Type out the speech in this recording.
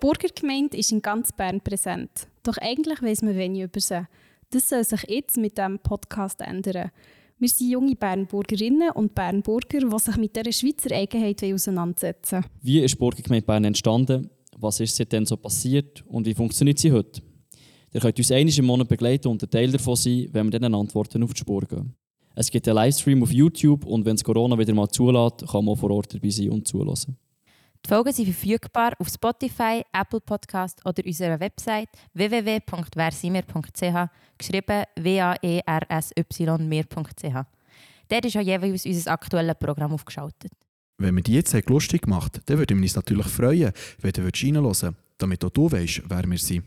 Burgergemeinde ist in ganz Bern präsent. Doch eigentlich weiß man wenig über sie. Das soll sich jetzt mit diesem Podcast ändern. Wir sind junge Bernburgerinnen und Bernburger, die sich mit dieser Schweizer Eigenheit auseinandersetzen Wie ist die Burgergemeinde Bern entstanden? Was ist seitdem so passiert? Und wie funktioniert sie heute? Ihr könnt uns einmal im Monat begleiten und ein Teil davon sein, wenn wir dann Antworten auf die Spur gehen. Es gibt einen Livestream auf YouTube und wenn es Corona wieder mal zulässt, kann man vor Ort dabei sein und zulassen. Die Folgen sind verfügbar auf Spotify, Apple Podcast oder unserer Website www.wersimir.ch, geschrieben w-a-e-r-s-y-mir.ch. Dort ist auch jeweils unser aktuelles Programm aufgeschaltet. Wenn wir die jetzt lustig gemacht dann würden wir uns natürlich freuen, wenn du reinhören würdest, damit auch du weißt, wer wir sind.